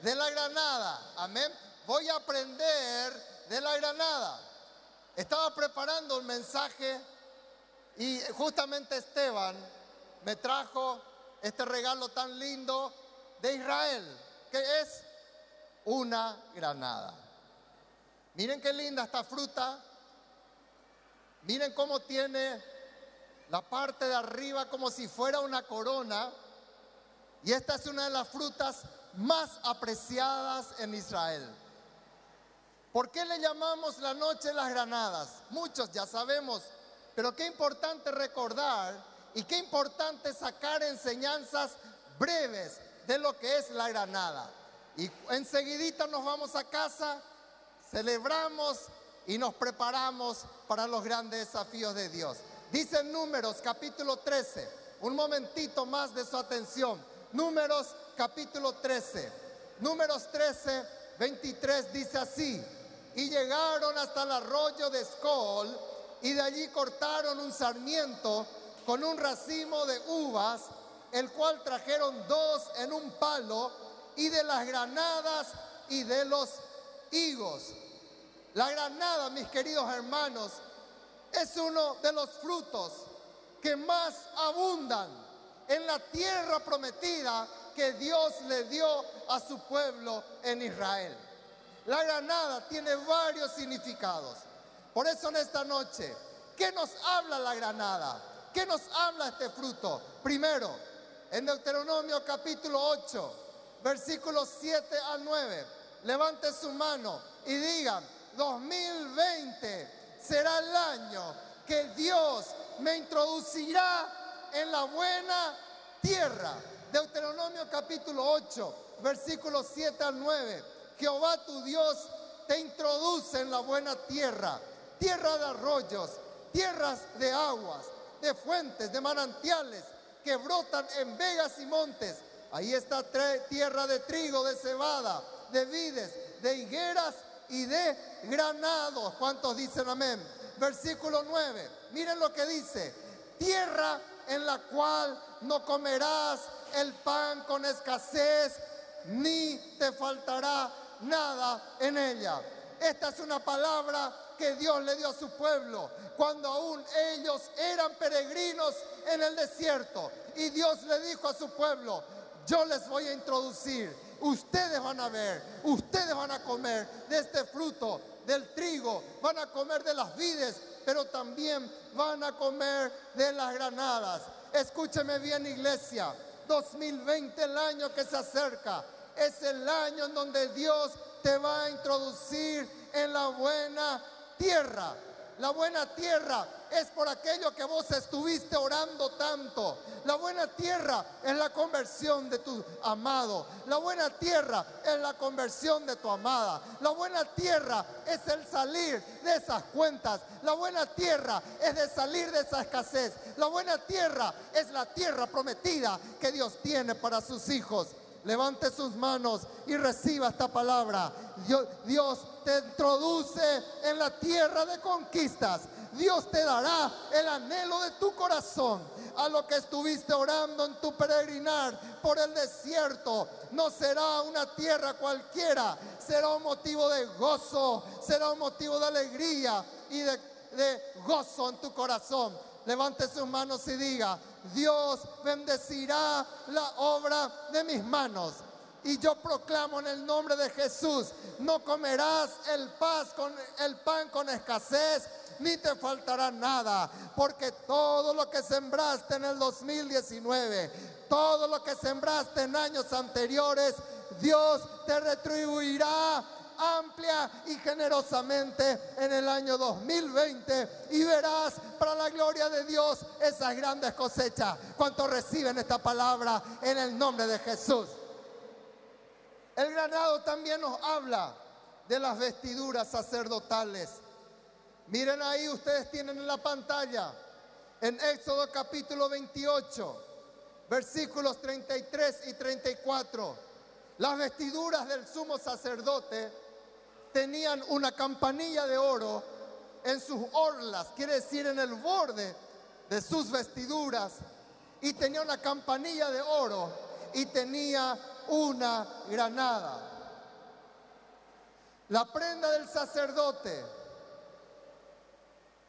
de la granada. Amén. Voy a aprender de la granada. Estaba preparando un mensaje y justamente Esteban me trajo este regalo tan lindo de Israel, que es una granada. Miren qué linda esta fruta. Miren cómo tiene la parte de arriba como si fuera una corona. Y esta es una de las frutas más apreciadas en Israel. ¿Por qué le llamamos la noche las granadas? Muchos ya sabemos, pero qué importante recordar y qué importante sacar enseñanzas breves de lo que es la granada. Y enseguidita nos vamos a casa, celebramos y nos preparamos para los grandes desafíos de Dios. Dice Números capítulo 13, un momentito más de su atención. Números capítulo 13. Números 13, 23 dice así. Y llegaron hasta el arroyo de Escol y de allí cortaron un sarmiento con un racimo de uvas, el cual trajeron dos en un palo y de las granadas y de los higos. La granada, mis queridos hermanos, es uno de los frutos que más abundan en la tierra prometida que Dios le dio a su pueblo en Israel. La granada tiene varios significados. Por eso en esta noche, ¿qué nos habla la granada? ¿Qué nos habla este fruto? Primero, en Deuteronomio capítulo 8, versículos 7 al 9, levante su mano y diga, 2020 será el año que Dios me introducirá en la buena tierra. Deuteronomio capítulo 8, versículos 7 al 9. Jehová tu Dios te introduce en la buena tierra, tierra de arroyos, tierras de aguas, de fuentes, de manantiales que brotan en vegas y montes. Ahí está tierra de trigo, de cebada, de vides, de higueras y de granados. ¿Cuántos dicen amén? Versículo 9. Miren lo que dice. Tierra en la cual no comerás el pan con escasez, ni te faltará nada en ella. Esta es una palabra que Dios le dio a su pueblo cuando aún ellos eran peregrinos en el desierto. Y Dios le dijo a su pueblo, yo les voy a introducir, ustedes van a ver, ustedes van a comer de este fruto del trigo, van a comer de las vides, pero también van a comer de las granadas. Escúcheme bien iglesia, 2020 el año que se acerca, es el año en donde Dios te va a introducir en la buena tierra. La buena tierra es por aquello que vos estuviste orando tanto. La buena tierra es la conversión de tu amado. La buena tierra es la conversión de tu amada. La buena tierra es el salir de esas cuentas. La buena tierra es de salir de esa escasez. La buena tierra es la tierra prometida que Dios tiene para sus hijos. Levante sus manos y reciba esta palabra. Dios, te introduce en la tierra de conquistas. Dios te dará el anhelo de tu corazón a lo que estuviste orando en tu peregrinar por el desierto. No será una tierra cualquiera, será un motivo de gozo, será un motivo de alegría y de, de gozo en tu corazón. Levante sus manos y diga, Dios bendecirá la obra de mis manos. Y yo proclamo en el nombre de Jesús, no comerás el, con, el pan con escasez, ni te faltará nada, porque todo lo que sembraste en el 2019, todo lo que sembraste en años anteriores, Dios te retribuirá amplia y generosamente en el año 2020 y verás para la gloria de Dios esas grandes cosechas. ¿Cuántos reciben esta palabra en el nombre de Jesús? El granado también nos habla de las vestiduras sacerdotales. Miren ahí, ustedes tienen en la pantalla, en Éxodo capítulo 28, versículos 33 y 34, las vestiduras del sumo sacerdote tenían una campanilla de oro en sus orlas, quiere decir en el borde de sus vestiduras, y tenía una campanilla de oro y tenía una granada. La prenda del sacerdote,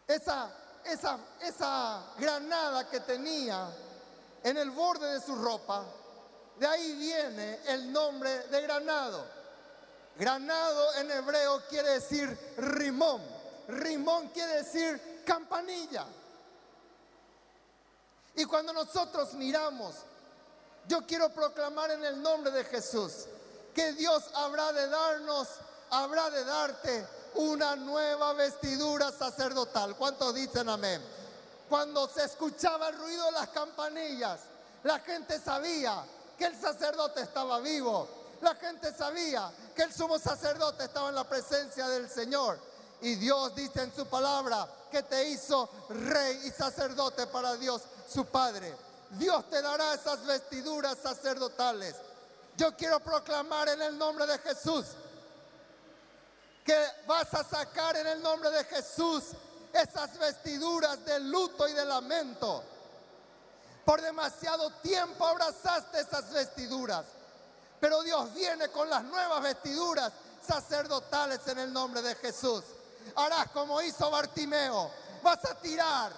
esa, esa, esa granada que tenía en el borde de su ropa, de ahí viene el nombre de granado. Granado en hebreo quiere decir rimón. Rimón quiere decir campanilla. Y cuando nosotros miramos, yo quiero proclamar en el nombre de Jesús que Dios habrá de darnos, habrá de darte una nueva vestidura sacerdotal. ¿Cuántos dicen amén? Cuando se escuchaba el ruido de las campanillas, la gente sabía que el sacerdote estaba vivo. La gente sabía que el sumo sacerdote estaba en la presencia del Señor. Y Dios dice en su palabra que te hizo rey y sacerdote para Dios su Padre. Dios te dará esas vestiduras sacerdotales. Yo quiero proclamar en el nombre de Jesús que vas a sacar en el nombre de Jesús esas vestiduras de luto y de lamento. Por demasiado tiempo abrazaste esas vestiduras. Pero Dios viene con las nuevas vestiduras sacerdotales en el nombre de Jesús. Harás como hizo Bartimeo. Vas a tirar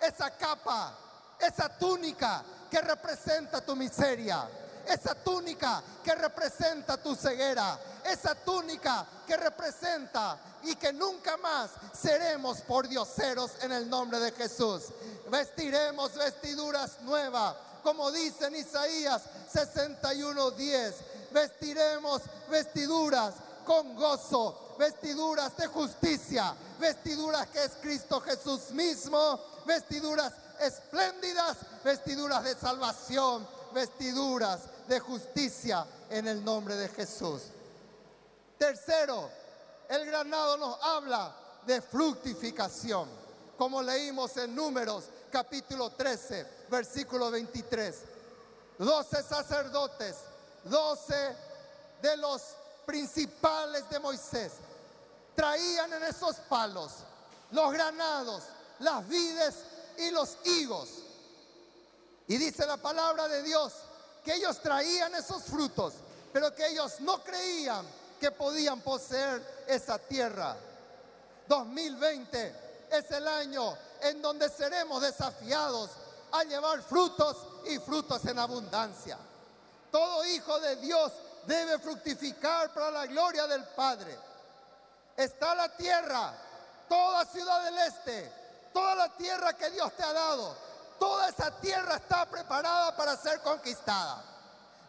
esa capa, esa túnica que representa tu miseria. Esa túnica que representa tu ceguera. Esa túnica que representa y que nunca más seremos por dioseros en el nombre de Jesús. Vestiremos vestiduras nuevas como dice en Isaías 61:10, vestiremos vestiduras con gozo, vestiduras de justicia, vestiduras que es Cristo Jesús mismo, vestiduras espléndidas, vestiduras de salvación, vestiduras de justicia en el nombre de Jesús. Tercero, el granado nos habla de fructificación, como leímos en números capítulo 13, versículo 23. Doce sacerdotes, doce de los principales de Moisés, traían en esos palos los granados, las vides y los higos. Y dice la palabra de Dios que ellos traían esos frutos, pero que ellos no creían que podían poseer esa tierra. 2020 es el año en donde seremos desafiados a llevar frutos y frutos en abundancia. Todo hijo de Dios debe fructificar para la gloria del Padre. Está la tierra, toda ciudad del este, toda la tierra que Dios te ha dado, toda esa tierra está preparada para ser conquistada.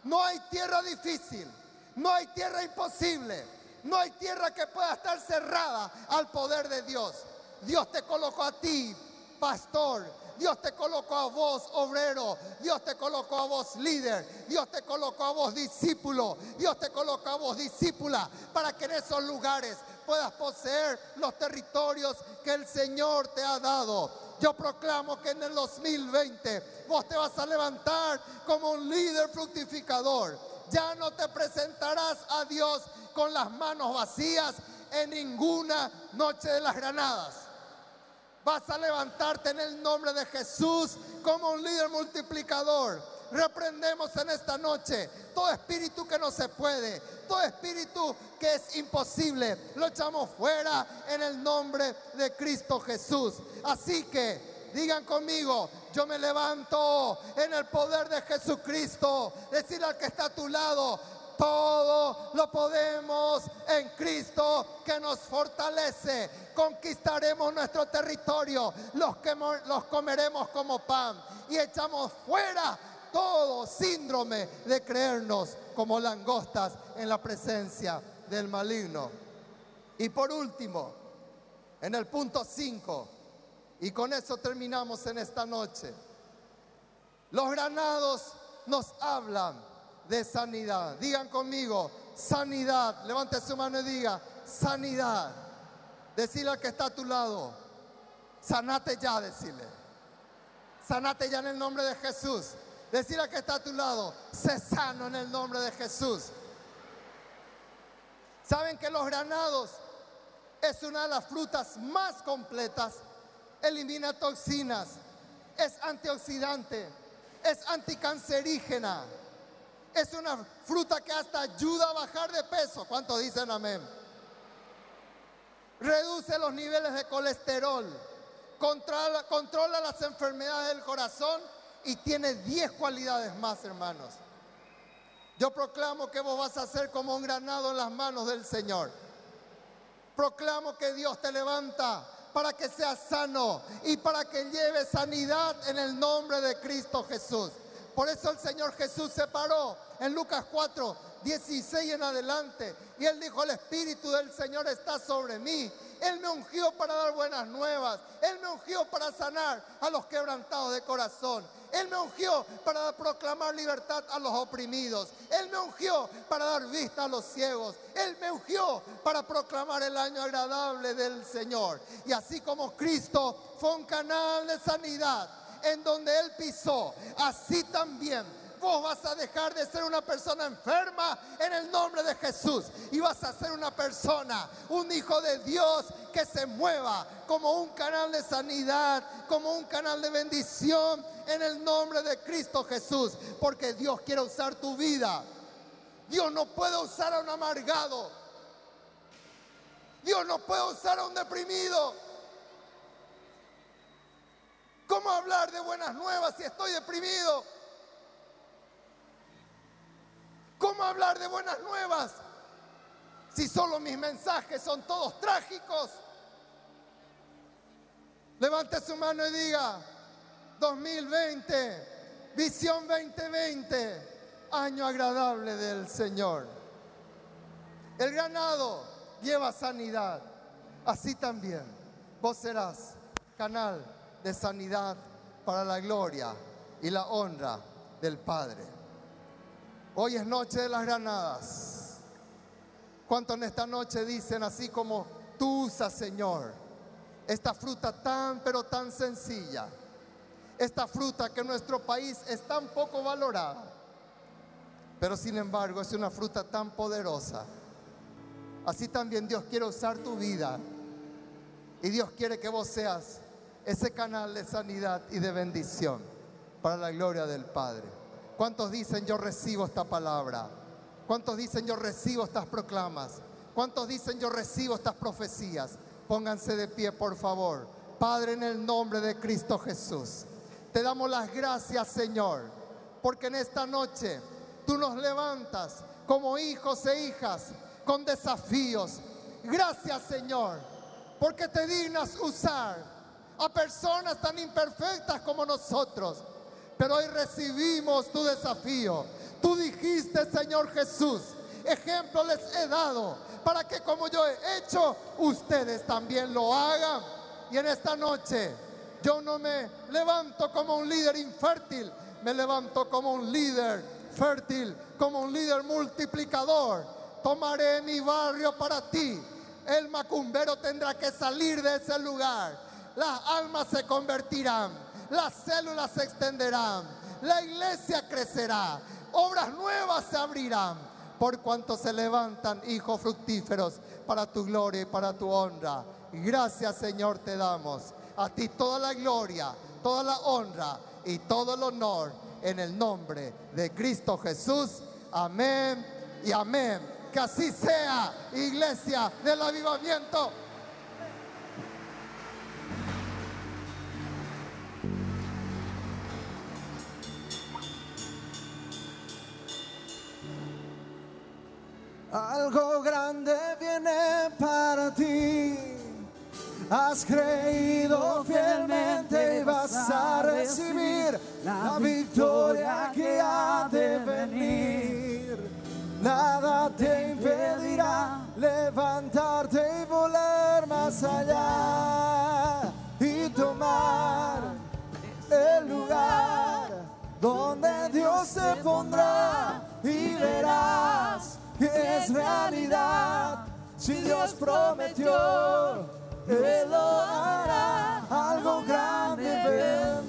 No hay tierra difícil, no hay tierra imposible, no hay tierra que pueda estar cerrada al poder de Dios. Dios te colocó a ti, pastor, Dios te colocó a vos obrero, Dios te colocó a vos líder, Dios te colocó a vos discípulo, Dios te colocó a vos discípula, para que en esos lugares puedas poseer los territorios que el Señor te ha dado. Yo proclamo que en el 2020 vos te vas a levantar como un líder fructificador. Ya no te presentarás a Dios con las manos vacías en ninguna noche de las granadas Vas a levantarte en el nombre de Jesús como un líder multiplicador. Reprendemos en esta noche todo espíritu que no se puede, todo espíritu que es imposible. Lo echamos fuera en el nombre de Cristo Jesús. Así que digan conmigo, yo me levanto en el poder de Jesucristo. Decir al que está a tu lado, todo lo podemos en Cristo que nos fortalece. Conquistaremos nuestro territorio, los, que, los comeremos como pan y echamos fuera todo síndrome de creernos como langostas en la presencia del maligno. Y por último, en el punto 5, y con eso terminamos en esta noche, los granados nos hablan de sanidad. Digan conmigo, sanidad. Levante su mano y diga, sanidad. Decirle al que está a tu lado, sanate ya, decirle. Sanate ya en el nombre de Jesús. Decirle al que está a tu lado, sé sano en el nombre de Jesús. Saben que los granados es una de las frutas más completas. Elimina toxinas, es antioxidante, es anticancerígena Es una fruta que hasta ayuda a bajar de peso. ¿Cuántos dicen amén? Reduce los niveles de colesterol, controla, controla las enfermedades del corazón y tiene 10 cualidades más, hermanos. Yo proclamo que vos vas a ser como un granado en las manos del Señor. Proclamo que Dios te levanta para que seas sano y para que lleve sanidad en el nombre de Cristo Jesús. Por eso el Señor Jesús se paró en Lucas 4, 16 en adelante. Y él dijo, el Espíritu del Señor está sobre mí. Él me ungió para dar buenas nuevas. Él me ungió para sanar a los quebrantados de corazón. Él me ungió para proclamar libertad a los oprimidos. Él me ungió para dar vista a los ciegos. Él me ungió para proclamar el año agradable del Señor. Y así como Cristo fue un canal de sanidad en donde Él pisó, así también vos vas a dejar de ser una persona enferma en el nombre de Jesús y vas a ser una persona, un hijo de Dios que se mueva como un canal de sanidad, como un canal de bendición en el nombre de Cristo Jesús, porque Dios quiere usar tu vida. Dios no puede usar a un amargado. Dios no puede usar a un deprimido. ¿Cómo hablar de buenas nuevas si estoy deprimido? ¿Cómo hablar de buenas nuevas si solo mis mensajes son todos trágicos? Levante su mano y diga, 2020, visión 2020, año agradable del Señor. El ganado lleva sanidad, así también vos serás canal de sanidad para la gloria y la honra del Padre. Hoy es noche de las granadas. ¿Cuántos en esta noche dicen así como tú usas, Señor, esta fruta tan pero tan sencilla? Esta fruta que en nuestro país es tan poco valorada, pero sin embargo es una fruta tan poderosa. Así también Dios quiere usar tu vida y Dios quiere que vos seas ese canal de sanidad y de bendición para la gloria del Padre. ¿Cuántos dicen yo recibo esta palabra? ¿Cuántos dicen yo recibo estas proclamas? ¿Cuántos dicen yo recibo estas profecías? Pónganse de pie, por favor. Padre, en el nombre de Cristo Jesús, te damos las gracias, Señor, porque en esta noche tú nos levantas como hijos e hijas con desafíos. Gracias, Señor, porque te dignas usar a personas tan imperfectas como nosotros pero hoy recibimos tu desafío. Tú dijiste, Señor Jesús, ejemplo les he dado para que como yo he hecho, ustedes también lo hagan. Y en esta noche yo no me levanto como un líder infértil, me levanto como un líder fértil, como un líder multiplicador. Tomaré mi barrio para ti. El macumbero tendrá que salir de ese lugar. Las almas se convertirán las células se extenderán, la iglesia crecerá, obras nuevas se abrirán, por cuanto se levantan hijos fructíferos para tu gloria y para tu honra. Gracias Señor te damos. A ti toda la gloria, toda la honra y todo el honor en el nombre de Cristo Jesús. Amén y amén. Que así sea, iglesia del avivamiento. Algo grande viene para ti. Has creído fielmente y vas a recibir la victoria que ha de venir. Nada te impedirá levantarte y volar más allá y tomar el lugar donde Dios te pondrá y verás es realidad. Si Dios prometió, Él lo hará. Algo grande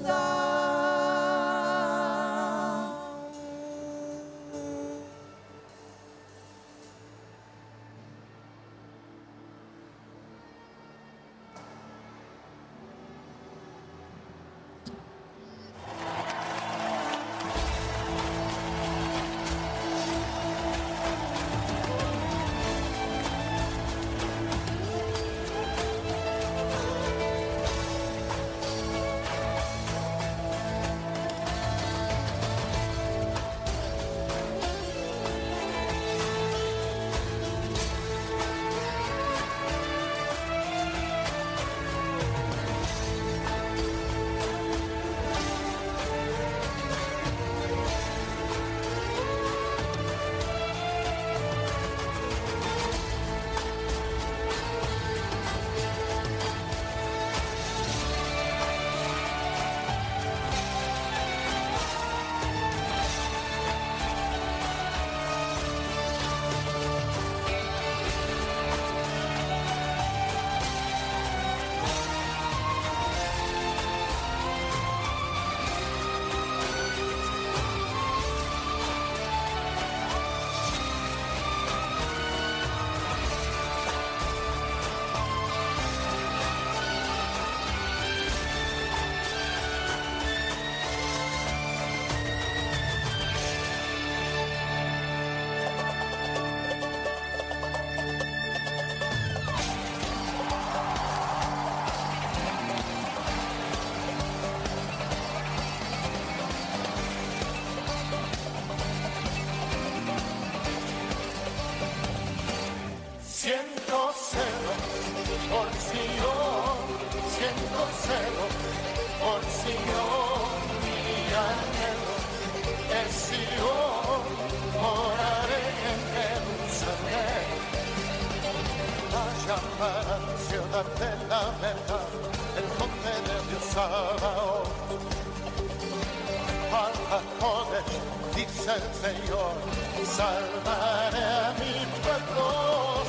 Salvaré a mi pueblo,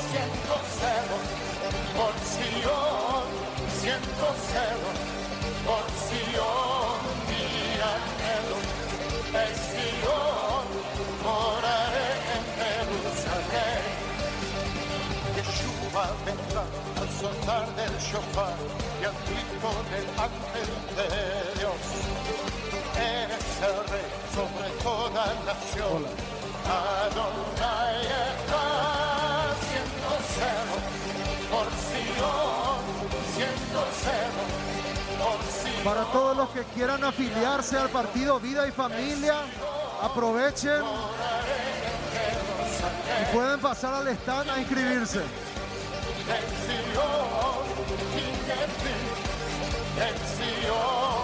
siento celo por Sion, siento celo por Sion, mi anhelo es Sion, moraré en Jerusalén. Yeshua vendrá al sonar del shofar y al grito del ángel de toda nación. Adonai está siendo celo por Sion, siendo celo por Sion. Para todos los que quieran afiliarse al partido Vida y Familia, aprovechen y pueden pasar al stand a inscribirse. En Sion, Jineti, en Sion,